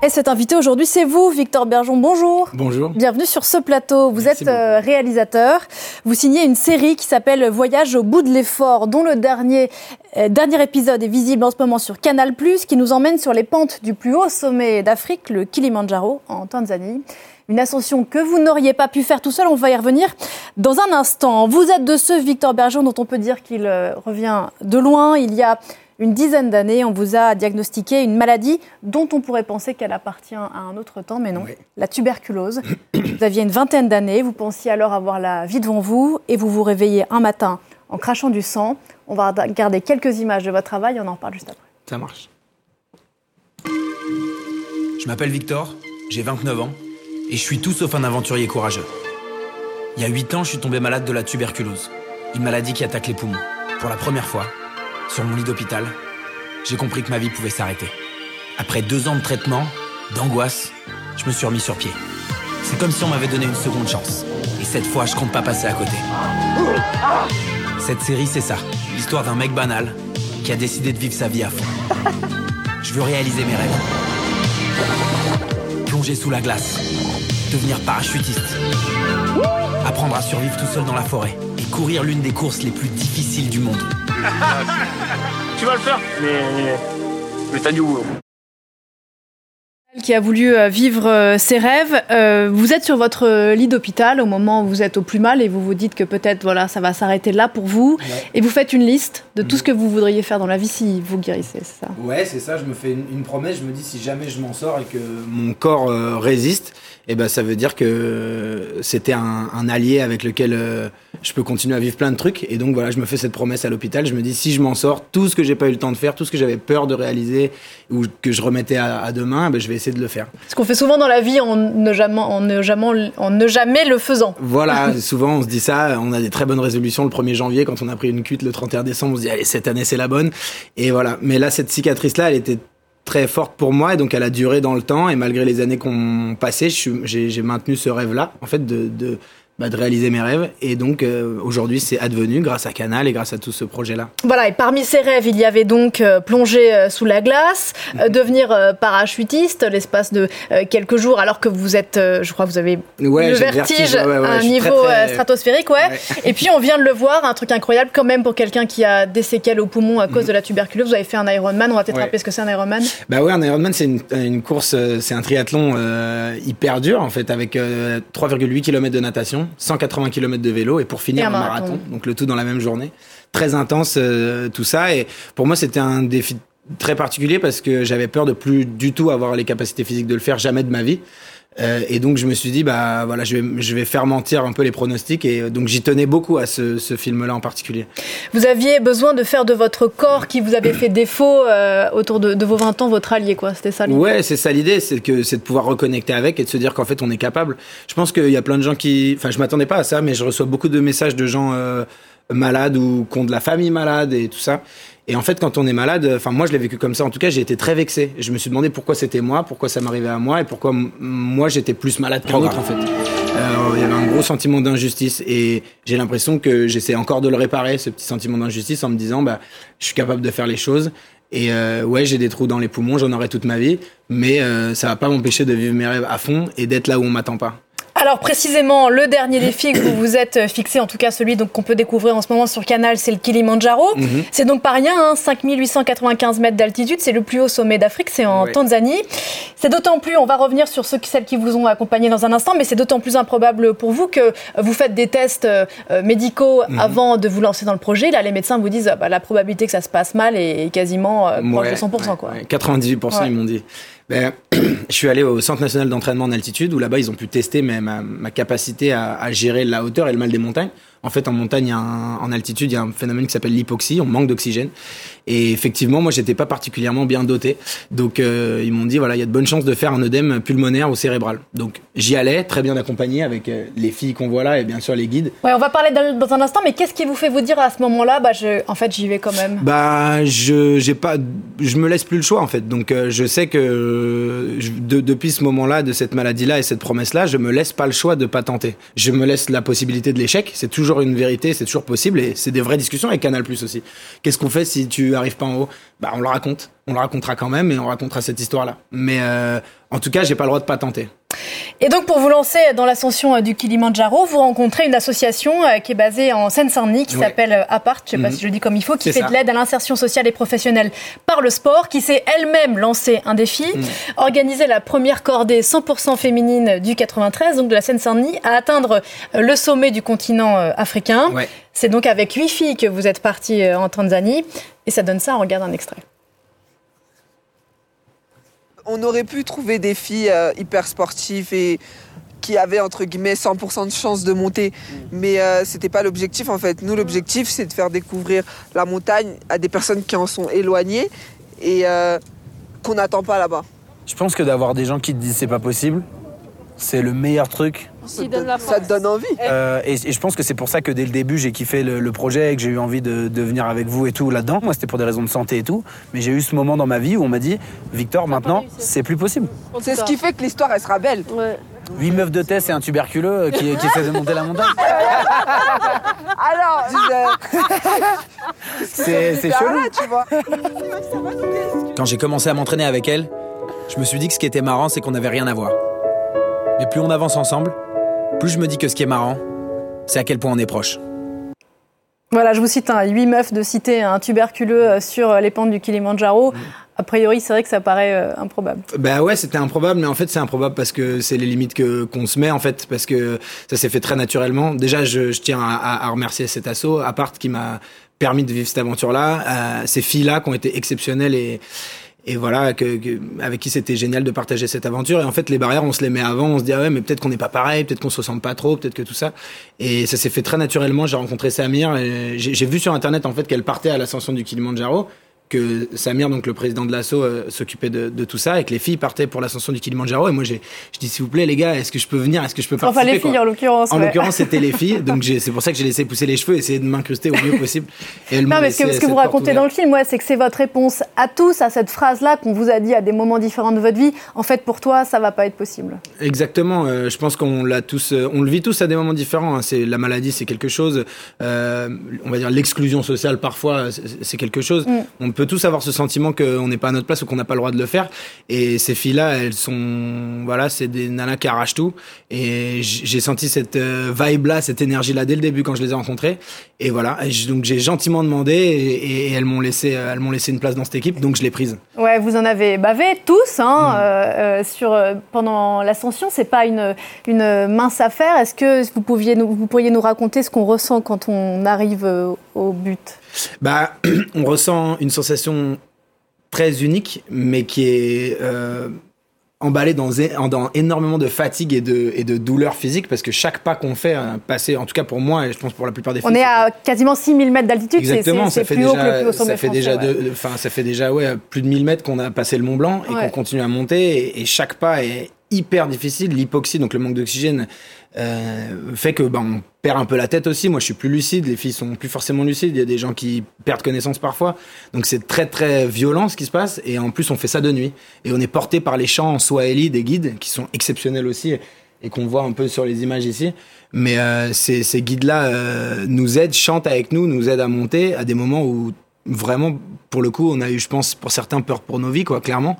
Et cet invité aujourd'hui, c'est vous, Victor Bergeon. Bonjour. Bonjour. Bienvenue sur ce plateau. Vous êtes euh, réalisateur. Vous signez une série qui s'appelle Voyage au bout de l'effort, dont le dernier, euh, dernier épisode est visible en ce moment sur Canal+, qui nous emmène sur les pentes du plus haut sommet d'Afrique, le Kilimandjaro, en Tanzanie. Une ascension que vous n'auriez pas pu faire tout seul. On va y revenir dans un instant. Vous êtes de ceux, Victor Bergeon, dont on peut dire qu'il euh, revient de loin. Il y a une dizaine d'années, on vous a diagnostiqué une maladie dont on pourrait penser qu'elle appartient à un autre temps, mais non, la tuberculose. vous aviez une vingtaine d'années, vous pensiez alors avoir la vie devant vous, et vous vous réveillez un matin en crachant du sang. On va regarder quelques images de votre travail, on en parle juste après. Ça marche. Je m'appelle Victor, j'ai 29 ans, et je suis tout sauf un aventurier courageux. Il y a 8 ans, je suis tombé malade de la tuberculose, une maladie qui attaque les poumons. Pour la première fois, sur mon lit d'hôpital, j'ai compris que ma vie pouvait s'arrêter. Après deux ans de traitement, d'angoisse, je me suis remis sur pied. C'est comme si on m'avait donné une seconde chance. Et cette fois, je compte pas passer à côté. Cette série, c'est ça. L'histoire d'un mec banal qui a décidé de vivre sa vie à fond. Je veux réaliser mes rêves. Plonger sous la glace. Devenir parachutiste. Apprendre à survivre tout seul dans la forêt. Courir l'une des courses les plus difficiles du monde. tu vas le faire, mais, mais t'as du boulot qui a voulu euh, vivre euh, ses rêves. Euh, vous êtes sur votre lit d'hôpital au moment où vous êtes au plus mal et vous vous dites que peut-être voilà ça va s'arrêter là pour vous et vous faites une liste de tout ce que vous voudriez faire dans la vie si vous guérissez, c'est ça? Ouais, c'est ça. Je me fais une, promesse. Je me dis si jamais je m'en sors et que mon corps résiste, et eh ben ça veut dire que c'était un, allié avec lequel euh, je peux continuer à vivre plein de trucs. Et donc voilà, je me fais cette promesse à l'hôpital. Je me dis si je m'en sors, tout ce que j'ai pas eu le temps de faire, tout ce que j'avais peur de réaliser ou que je remettais à, demain, ben je vais essayer de le faire. Ce qu'on fait souvent dans la vie en ne jamais, en ne jamais, en ne jamais le faisant. Voilà, souvent on se dit ça. On a des très bonnes résolutions le 1er janvier quand on a pris une cuite le 31 décembre. On se dit allez cette année c'est la bonne. Et voilà. Mais là cette cicatrice là, elle était très forte pour moi et donc elle a duré dans le temps et malgré les années qu'on passait, j'ai maintenu ce rêve-là, en fait, de, de, bah, de réaliser mes rêves. Et donc euh, aujourd'hui, c'est advenu grâce à Canal et grâce à tout ce projet-là. Voilà, et parmi ces rêves, il y avait donc euh, plonger euh, sous la glace, mhm. devenir parachutiste l'espace de quelques jours, alors que vous êtes, je crois, vous avez le vertige, à un niveau stratosphérique, ouais. Et puis on vient de le voir, un truc incroyable quand même pour quelqu'un qui a des séquelles au poumon à cause mhm. de la tuberculose. Vous avez fait un Ironman, on va peut-être rappeler ce que c'est un Ironman. Bah ouais, un Ironman, c'est une, une, course, c'est un triathlon hyper dur en fait, avec 3,8 km de natation 180 km de vélo et pour finir un marathon. Donc le tout dans la même journée. Très intense euh, tout ça et pour moi c'était un défi très particulier parce que j'avais peur de plus du tout avoir les capacités physiques de le faire jamais de ma vie. Euh, et donc je me suis dit bah voilà je vais je vais faire mentir un peu les pronostics et euh, donc j'y tenais beaucoup à ce, ce film-là en particulier. Vous aviez besoin de faire de votre corps qui vous avait fait défaut euh, autour de, de, vos 20 ans votre allié quoi c'était ça l'idée. Ouais c'est ça l'idée c'est que c'est de pouvoir reconnecter avec et de se dire qu'en fait on est capable. Je pense qu'il y a plein de gens qui enfin je m'attendais pas à ça mais je reçois beaucoup de messages de gens malades ou qui ont de la famille malade et tout ça et en fait, quand on est malade, enfin moi je l'ai vécu comme ça. En tout cas, j'ai été très vexé. Je me suis demandé pourquoi c'était moi, pourquoi ça m'arrivait à moi, et pourquoi moi j'étais plus malade qu'un autre en fait. Euh, il y avait un gros sentiment d'injustice, et j'ai l'impression que j'essaie encore de le réparer, ce petit sentiment d'injustice, en me disant bah je suis capable de faire les choses. Et euh, ouais, j'ai des trous dans les poumons, j'en aurai toute ma vie, mais euh, ça va pas m'empêcher de vivre mes rêves à fond et d'être là où on m'attend pas. Alors précisément, le dernier défi que vous vous êtes fixé, en tout cas celui donc qu'on peut découvrir en ce moment sur Canal, c'est le Kilimandjaro. Mhm. C'est donc pas rien, hein, 5895 mètres d'altitude, c'est le plus haut sommet d'Afrique, c'est en Tanzanie. C'est d'autant plus, on va revenir sur ceux, celles qui vous ont accompagné dans un instant, mais c'est d'autant plus improbable pour vous que vous faites des tests euh, médicaux mhm. avant de vous lancer dans le projet. Là, les médecins vous disent bah, la probabilité que ça se passe mal est quasiment euh, proche de 100%. Quoi. 98% ils m'ont dit ben, je suis allé au Centre national d'entraînement en altitude où là-bas ils ont pu tester ma, ma, capacité à, à, gérer la hauteur et le mal des montagnes. En fait, en montagne, en altitude, il y a un phénomène qui s'appelle l'hypoxie, on manque d'oxygène. Et effectivement, moi, j'étais pas particulièrement bien doté. Donc, euh, ils m'ont dit, voilà, il y a de bonnes chances de faire un œdème pulmonaire ou cérébral. Donc, j'y allais, très bien accompagné avec euh, les filles qu'on voit là et bien sûr les guides. Ouais, on va parler dans un instant, mais qu'est-ce qui vous fait vous dire à ce moment-là, bah, je, en fait, j'y vais quand même? Bah, je, j'ai pas, je me laisse plus le choix, en fait. Donc, euh, je sais que depuis ce moment-là, de cette maladie-là et cette promesse-là, je me laisse pas le choix de pas tenter. Je me laisse la possibilité de l'échec. C'est toujours toujours une vérité, c'est toujours possible et c'est des vraies discussions avec Canal Plus aussi. Qu'est-ce qu'on fait si tu arrives pas en haut? Bah on le raconte, on le racontera quand même et on racontera cette histoire-là. Mais euh, en tout cas, j'ai pas le droit de pas tenter. Et donc, pour vous lancer dans l'ascension euh, du Kilimandjaro, vous rencontrez une association euh, qui est basée en Seine-Saint-Denis, qui s'appelle euh, Apart, je ne sais pas mhm. si je le dis comme il faut, qui fait de l'aide à l'insertion sociale et professionnelle par le sport, qui s'est elle-même lancé un défi, mhm. organiser la première cordée 100% féminine du 93, donc de la Seine-Saint-Denis, à atteindre le sommet du continent africain. C'est donc avec huit filles que vous êtes partie en Tanzanie, et ça donne ça, on regarde un extrait on aurait pu trouver des filles euh, hyper sportives et qui avaient entre guillemets 100% de chance de monter. Mais euh, c'était pas l'objectif en fait. Nous, l'objectif, c'est de faire découvrir la montagne à des personnes qui en sont éloignées et euh, qu'on n'attend pas là-bas. Je pense que d'avoir des gens qui te disent c'est pas possible, c'est le meilleur truc ça te donne envie. Euh, et, je pense que c'est pour ça que dès le début, j'ai kiffé le, projet et que j'ai eu envie de, venir avec vous et tout là-dedans. Moi, c'était pour des raisons de santé et tout. Mais j'ai eu ce moment dans ma vie où on m'a dit Victor, maintenant, c'est plus possible. C'est ce qui fait que l'histoire, elle sera belle. Ouais. 8 meufs de test et un tuberculeux qui, qui essaie de monter la montagne. Alors, c'est chelou. tu vois. Quand j'ai commencé à m'entraîner avec elle, je me suis dit que ce qui était marrant, c'est qu'on n'avait rien à voir. Mais plus on avance ensemble, plus je me dis que ce qui est marrant, c'est à quel point on est proche. Voilà, je vous cite un 8 meufs de citer un tuberculeux euh, sur les pentes du Kilimanjaro. A priori, c'est vrai que ça paraît euh, improbable. Bah ouais, c'était improbable, mais en fait, c'est improbable parce que c'est les limites que qu'on se met en fait, parce que ça s'est fait très naturellement. Déjà, je, tiens à, remercier cet assaut, Apart, qui m'a permis de vivre cette aventure-là. Euh, ces filles-là qui ont été exceptionnelles et et voilà que, avec qui c'était génial de partager cette aventure. Et en fait les barrières on se les met avant on se dit ah ouais mais peut-être qu'on n'est pas pareil peut-être qu'on se ressemble pas trop peut-être que tout ça. Et ça s'est fait très naturellement. J'ai rencontré Samir j'ai vu sur internet en fait qu'elle partait à l'ascension du Kilimanjaro que Samir, donc le président de l'assaut, euh, s'occupait de, de, tout ça et que les filles partaient pour l'ascension du Kilimanjaro. Et moi, j'ai, je dis s'il vous plaît, les gars, est-ce que je peux venir? Est-ce que je peux participer Enfin, les filles, en l'occurrence. En l'occurrence, c'était les filles. Donc, c'est pour ça que j'ai laissé pousser les cheveux et essayé de m'incruster au mieux possible. Et non, mais ce que, ce que vous racontez dans le film, ouais, c'est que c'est votre réponse à tous, à cette phrase-là qu'on vous a dit à des moments différents de votre vie. En fait, pour toi, ça va pas être possible. Exactement. Euh, je pense qu'on l'a tous, euh, on le vit tous à des moments différents. Hein. C'est la maladie, c'est quelque chose. on va dire l'exclusion sociale parfois, c'est quelque chose. Mm. On peut tous avoir ce sentiment qu'on n'est pas à notre place ou qu'on n'a pas le droit de le faire. Et ces filles-là, elles sont, voilà, c'est des nanas qui arrachent tout. Et j'ai senti cette euh, vibe-là, cette énergie-là dès le début quand je les ai rencontrées. Et voilà. donc j'ai gentiment demandé et, elles m'ont laissé, euh, elles m'ont laissé une place dans cette équipe, donc je l'ai prise. Ouais, vous en avez bavé tous hein, mm. euh, sur pendant l'ascension. C'est pas une une mince affaire. Est-ce que vous pouviez vous pourriez nous raconter ce qu'on ressent quand on arrive au but? Bah, on ressent une sensation très unique, mais qui est euh, emballé dans, dans, énormément de fatigue et de, et de douleur physique, parce que chaque pas qu'on fait, un passé, en tout cas pour moi, et je pense pour la plupart des filles... On est à quasiment 6000 mètres d'altitude, Exactement, ça fait, plus déjà, haut ça fait déjà enfin, ça fait déjà ouais, plus de 1000 mètres qu'on a passé le Mont Blanc et qu'on continue à monter, et, chaque pas est hyper difficile. L'hypoxie, donc le manque d'oxygène, euh, fait que ben, perd un peu la tête aussi. Moi, je suis plus lucide. Les filles sont plus forcément lucides. Il y a des gens qui perdent connaissance parfois. Donc, c'est très très violent ce qui se passe. Et en plus, on fait ça de nuit. Et on est porté par les chants en swahili des guides qui sont exceptionnels aussi et qu'on voit un peu sur les images ici. Mais euh, ces, guides-là euh, nous aident, chantent avec nous, nous aident à monter à des moments où vraiment, pour le coup, on a eu, je pense, pour certains, peur pour nos vies, quoi, clairement.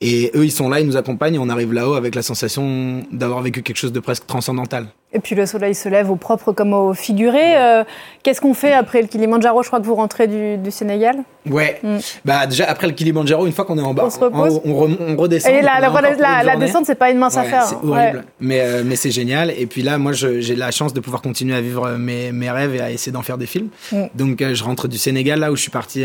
Et eux, ils sont là, ils nous accompagnent, et on arrive là-haut avec la sensation d'avoir vécu quelque chose de presque transcendantal. Et puis le soleil se lève au propre comme au figuré. Euh, qu'est-ce qu'on fait après le Kilimanjaro? Je crois que vous rentrez du, Sénégal. Ouais. Mm. Bah déjà après le Kilimanjaro, une fois qu'on est en bas, on, redescend. Et la, la, la, descente, c'est pas une mince affaire. C'est horrible, mais euh, mais c'est génial. Et puis là, moi, j'ai la chance de pouvoir continuer à vivre mes, mes rêves et à essayer d'en faire des films. Mm. Donc euh, je rentre du Sénégal là où je suis parti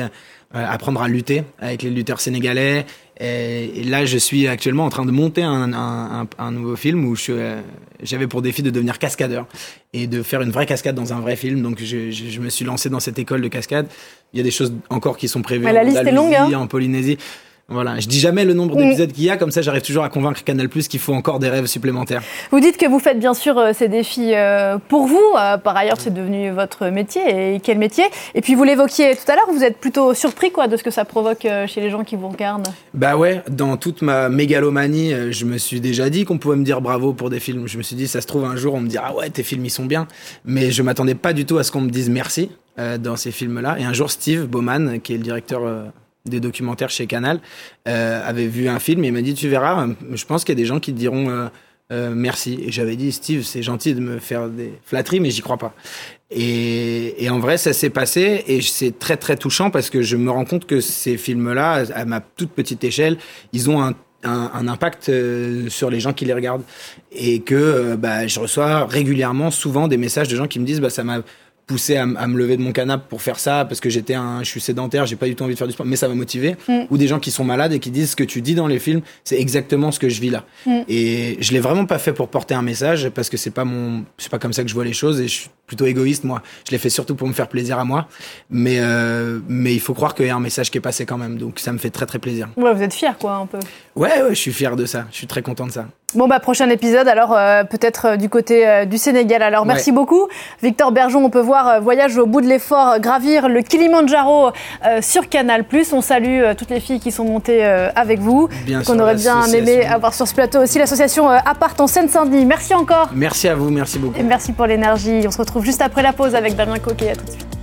apprendre à lutter avec les lutteurs sénégalais. Et, là, je suis actuellement en train de monter un, un, un nouveau film où j'avais pour défi de devenir cascadeur et de faire une vraie cascade dans un vrai film. Donc, je, je, me suis lancé dans cette école de cascade. Il y a des choses encore qui sont prévues la liste est longue, hein. en Polynésie. Voilà, je dis jamais le nombre d'épisodes qu'il y a, comme ça j'arrive toujours à convaincre Canal Plus qu'il faut encore des rêves supplémentaires. Vous dites que vous faites bien sûr euh, ces défis euh, pour vous, euh, par ailleurs c'est devenu votre métier, et quel métier? Et puis vous l'évoquiez tout à l'heure, vous êtes plutôt surpris quoi de ce que ça provoque chez les gens qui vous regardent Bah ouais, dans toute ma mégalomanie, je me suis déjà dit qu'on pouvait me dire bravo pour des films. Je me suis dit, ça se trouve un jour on me dira ah ouais tes films ils sont bien, mais je m'attendais pas du tout à ce qu'on me dise merci dans ces films-là. Et un jour Steve Bowman, qui est le directeur des documentaires chez Canal, euh, avait vu un film et il m'a dit tu verras, je pense qu'il y a des gens qui te diront euh, euh, merci. Et j'avais dit Steve, c'est gentil de me faire des flatteries, mais j'y crois pas. Et, et, en vrai, ça s'est passé et c'est très très touchant parce que je me rends compte que ces films-là, à ma toute petite échelle, ils ont un un, un, impact euh, sur les gens qui les regardent et que euh, bah, je reçois régulièrement souvent des messages de gens qui me disent bah ça m'a poussé à, me lever de mon canapé pour faire ça parce que j'étais un, je suis sédentaire, j'ai pas du tout envie de faire du sport, mais ça m'a motivé. Mm. Ou des gens qui sont malades et qui disent ce que tu dis dans les films, c'est exactement ce que je vis là. Mm. Et je l'ai vraiment pas fait pour porter un message parce que c'est pas mon, c'est pas comme ça que je vois les choses et je suis plutôt égoïste moi. Je l'ai fait surtout pour me faire plaisir à moi, mais euh, mais il faut croire qu'il y a un message qui est passé quand même, donc ça me fait très très plaisir. Ouais, vous êtes fier quoi un peu. Ouais, ouais, je suis fier de ça. Je suis très content de ça. Bon, bah, prochain épisode, alors euh, peut-être euh, du côté euh, du Sénégal. Alors, merci beaucoup. Victor Bergeon, on peut voir Voyage au bout de l'effort, gravir le Kilimandjaro sur Canal. On salue toutes les filles qui sont montées avec vous. Qu'on aurait bien aimé avoir sur ce plateau aussi l'association Apart en Seine-Saint-Denis. Merci encore. Merci à vous, merci beaucoup. Et merci pour l'énergie. On se retrouve juste après la pause avec Damien Coquet. À tout de suite.